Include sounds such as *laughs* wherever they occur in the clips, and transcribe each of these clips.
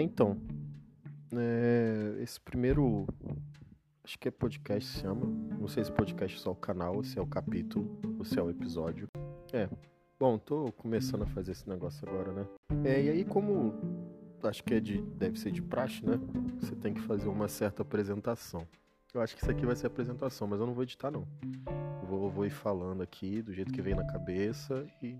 então, é, esse primeiro. Acho que é podcast se chama. Não sei se podcast é só o canal, se é o capítulo, ou se é o episódio. É. Bom, tô começando a fazer esse negócio agora, né? É, e aí como acho que é de. deve ser de praxe, né? Você tem que fazer uma certa apresentação. Eu acho que isso aqui vai ser apresentação, mas eu não vou editar não. Vou, vou ir falando aqui do jeito que vem na cabeça e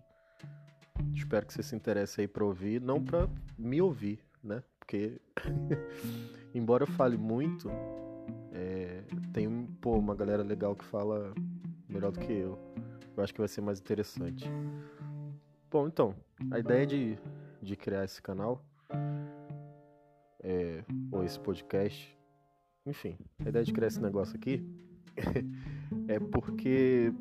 espero que você se interesse aí para ouvir, não para me ouvir, né? Porque *laughs* embora eu fale muito, é, tem pô, uma galera legal que fala melhor do que eu. Eu acho que vai ser mais interessante. Bom, então, a ideia de, de criar esse canal, é, ou esse podcast, enfim, a ideia de criar esse negócio aqui *laughs* é porque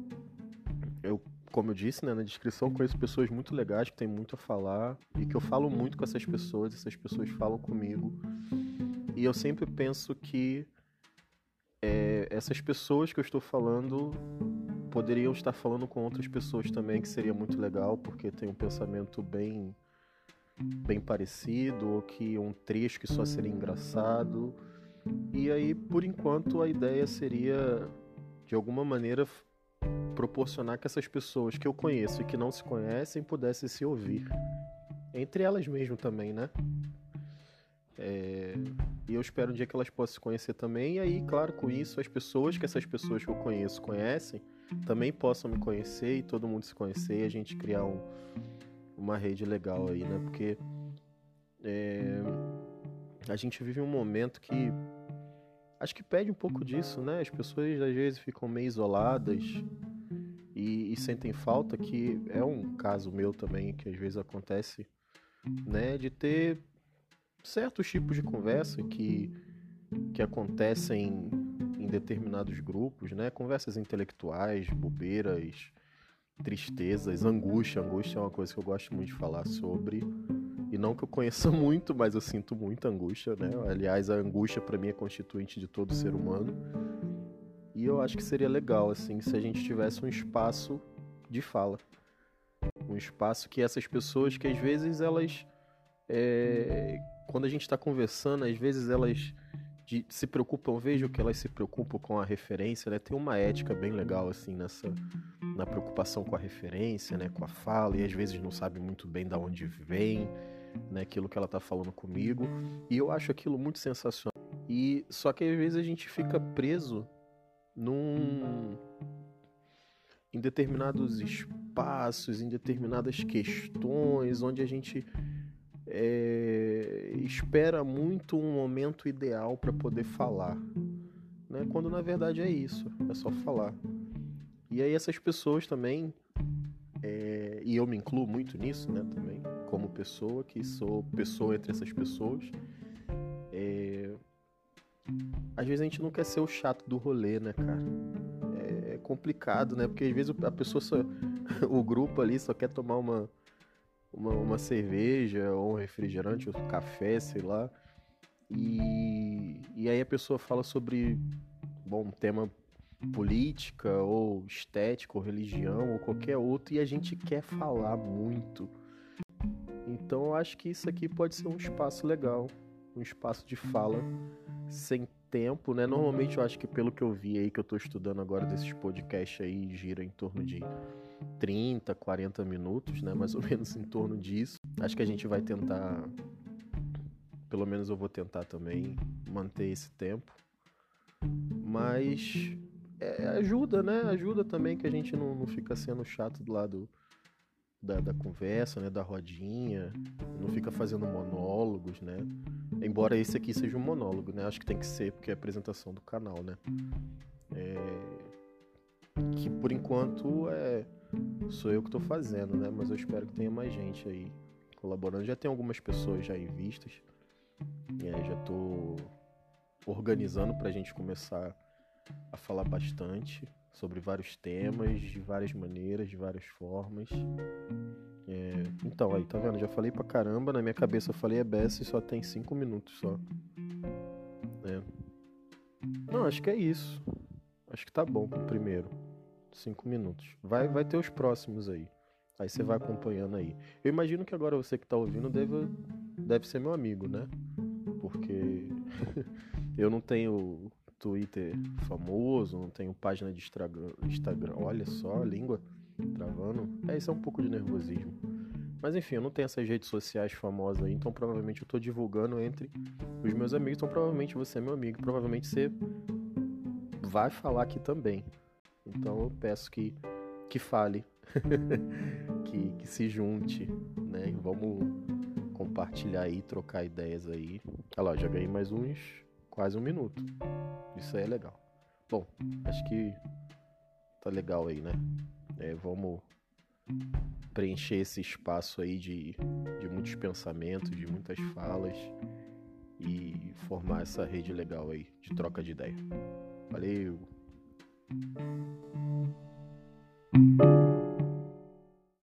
eu, como eu disse né, na descrição, conheço pessoas muito legais que têm muito a falar e que eu falo muito com essas pessoas, essas pessoas falam comigo. E eu sempre penso que é, essas pessoas que eu estou falando poderiam estar falando com outras pessoas também, que seria muito legal, porque tem um pensamento bem bem parecido, ou que um trecho que só seria engraçado. E aí, por enquanto, a ideia seria, de alguma maneira, proporcionar que essas pessoas que eu conheço e que não se conhecem pudessem se ouvir. Entre elas mesmo também, né? É... E eu espero um dia que elas possam se conhecer também. E aí, claro, com isso, as pessoas que essas pessoas que eu conheço conhecem também possam me conhecer e todo mundo se conhecer e a gente criar um, uma rede legal aí, né? Porque é... a gente vive um momento que acho que pede um pouco disso, né? As pessoas às vezes ficam meio isoladas e, e, sentem falta, que é um caso meu também, que às vezes acontece, né? De ter certos tipos de conversa que, que acontecem em determinados grupos, né? Conversas intelectuais, bobeiras, tristezas, angústia. Angústia é uma coisa que eu gosto muito de falar sobre e não que eu conheça *laughs* muito, mas eu sinto muita angústia, né? Aliás, a angústia para mim é constituinte de todo ser humano. E eu acho que seria legal, assim, se a gente tivesse um espaço de fala. Um espaço que essas pessoas, que às vezes elas. É... Quando a gente está conversando, às vezes elas de, se preocupam, vejo que elas se preocupam com a referência, né? Tem uma ética bem legal, assim, nessa. Na preocupação com a referência, né? Com a fala, e às vezes não sabe muito bem de onde vem né, aquilo que ela está falando comigo, e eu acho aquilo muito sensacional. E só que às vezes a gente fica preso num em determinados espaços, em determinadas questões, onde a gente é, espera muito um momento ideal para poder falar, né? Quando na verdade é isso, é só falar. E aí essas pessoas também, é, e eu me incluo muito nisso, né? Também como pessoa, que sou pessoa entre essas pessoas. É... Às vezes a gente não quer ser o chato do rolê, né, cara? É complicado, né? Porque às vezes a pessoa só. *laughs* o grupo ali só quer tomar uma, uma, uma cerveja, ou um refrigerante, ou um café, sei lá. E, e aí a pessoa fala sobre bom, tema política, ou estética, ou religião, ou qualquer outro, e a gente quer falar muito então eu acho que isso aqui pode ser um espaço legal, um espaço de fala sem tempo, né? Normalmente eu acho que pelo que eu vi aí que eu tô estudando agora desses podcasts aí gira em torno de 30, 40 minutos, né? Mais ou menos em torno disso. Acho que a gente vai tentar pelo menos eu vou tentar também manter esse tempo. Mas é, ajuda, né? Ajuda também que a gente não, não fica sendo chato do lado da, da conversa, né, da rodinha, não fica fazendo monólogos, né? Embora esse aqui seja um monólogo, né? Acho que tem que ser porque é a apresentação do canal, né? É... Que por enquanto é sou eu que estou fazendo, né? Mas eu espero que tenha mais gente aí colaborando. Já tem algumas pessoas já em vistas. É, já estou organizando para a gente começar a falar bastante sobre vários temas, de várias maneiras, de várias formas. É, então, aí, tá vendo? Já falei pra caramba, na minha cabeça eu falei EBS e só tem 5 minutos só. É. Não, acho que é isso. Acho que tá bom pro primeiro. 5 minutos. Vai, vai ter os próximos aí. Aí você vai acompanhando aí. Eu imagino que agora você que tá ouvindo deve, deve ser meu amigo, né? porque *laughs* eu não tenho Twitter famoso, não tenho página de Instagram. Olha só, a língua travando. É, isso é um pouco de nervosismo. Mas enfim, eu não tenho essas redes sociais famosas aí, então provavelmente eu tô divulgando entre os meus amigos, então provavelmente você é meu amigo, provavelmente você vai falar aqui também. Então eu peço que, que fale, *laughs* que, que se junte, né? Vamos compartilhar aí, trocar ideias aí. Olha lá, já ganhei mais uns quase um minuto. Isso aí é legal. Bom, acho que tá legal aí, né? É, vamos preencher esse espaço aí de, de muitos pensamentos, de muitas falas e formar essa rede legal aí de troca de ideia. Valeu!